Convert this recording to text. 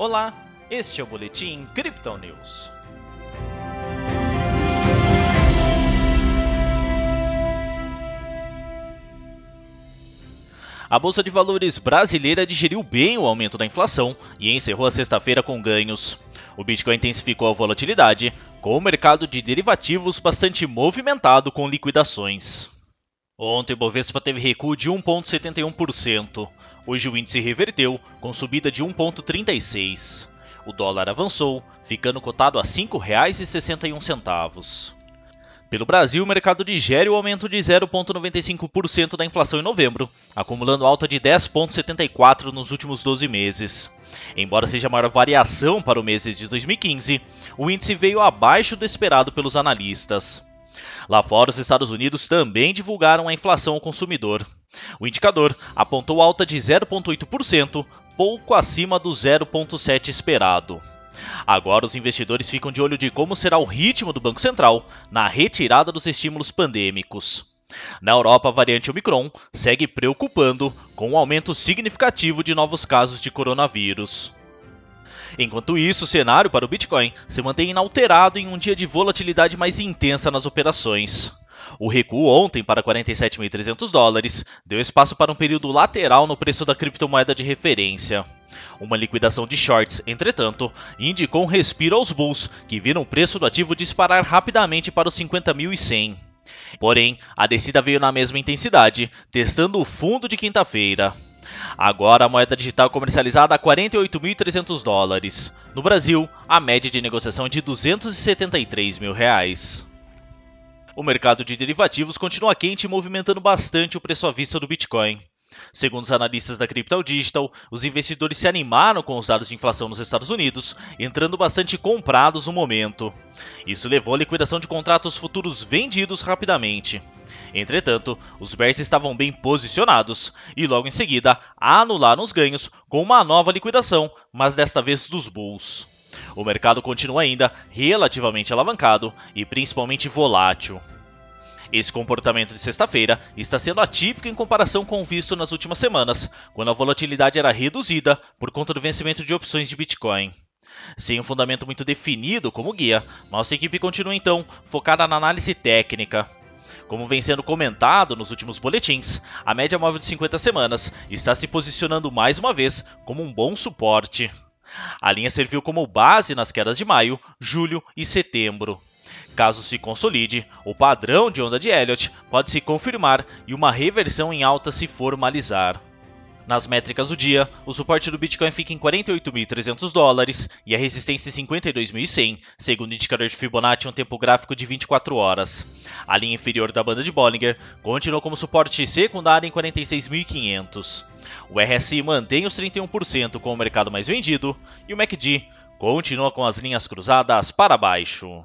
Olá, este é o Boletim Crypto News. A Bolsa de Valores brasileira digeriu bem o aumento da inflação e encerrou a sexta-feira com ganhos. O Bitcoin intensificou a volatilidade, com o mercado de derivativos bastante movimentado com liquidações. Ontem o Bovespa teve recuo de 1,71%. Hoje o índice reverteu, com subida de 1,36%. O dólar avançou, ficando cotado a R$ 5,61. Pelo Brasil, o mercado digere o aumento de 0,95% da inflação em novembro, acumulando alta de 10,74% nos últimos 12 meses. Embora seja a maior variação para o mês de 2015, o índice veio abaixo do esperado pelos analistas. Lá fora, os Estados Unidos também divulgaram a inflação ao consumidor. O indicador apontou alta de 0,8%, pouco acima do 0,7% esperado. Agora os investidores ficam de olho de como será o ritmo do Banco Central na retirada dos estímulos pandêmicos. Na Europa, a variante Omicron segue preocupando, com um aumento significativo de novos casos de coronavírus. Enquanto isso, o cenário para o Bitcoin se mantém inalterado em um dia de volatilidade mais intensa nas operações. O recuo ontem para 47.300 dólares deu espaço para um período lateral no preço da criptomoeda de referência. Uma liquidação de shorts, entretanto, indicou um respiro aos bulls, que viram o preço do ativo disparar rapidamente para os 50.100. Porém, a descida veio na mesma intensidade, testando o fundo de quinta-feira. Agora a moeda digital comercializada a 48.300 dólares. No Brasil, a média de negociação é de 273 mil reais. O mercado de derivativos continua quente movimentando bastante o preço à vista do Bitcoin. Segundo os analistas da Crypto Digital, os investidores se animaram com os dados de inflação nos Estados Unidos, entrando bastante comprados no momento. Isso levou à liquidação de contratos futuros vendidos rapidamente. Entretanto, os bears estavam bem posicionados e logo em seguida anularam os ganhos com uma nova liquidação, mas desta vez dos bulls. O mercado continua ainda relativamente alavancado e principalmente volátil. Esse comportamento de sexta-feira está sendo atípico em comparação com o visto nas últimas semanas, quando a volatilidade era reduzida por conta do vencimento de opções de Bitcoin. Sem um fundamento muito definido como guia, nossa equipe continua então focada na análise técnica. Como vem sendo comentado nos últimos boletins, a média móvel de 50 semanas está se posicionando mais uma vez como um bom suporte. A linha serviu como base nas quedas de maio, julho e setembro. Caso se consolide, o padrão de onda de Elliott pode se confirmar e uma reversão em alta se formalizar. Nas métricas do dia, o suporte do Bitcoin fica em 48.300 dólares e a resistência em 52.100, segundo o indicador de Fibonacci em um tempo gráfico de 24 horas. A linha inferior da banda de Bollinger continuou como suporte secundário em 46.500. O RSI mantém os 31% com o mercado mais vendido e o MACD continua com as linhas cruzadas para baixo.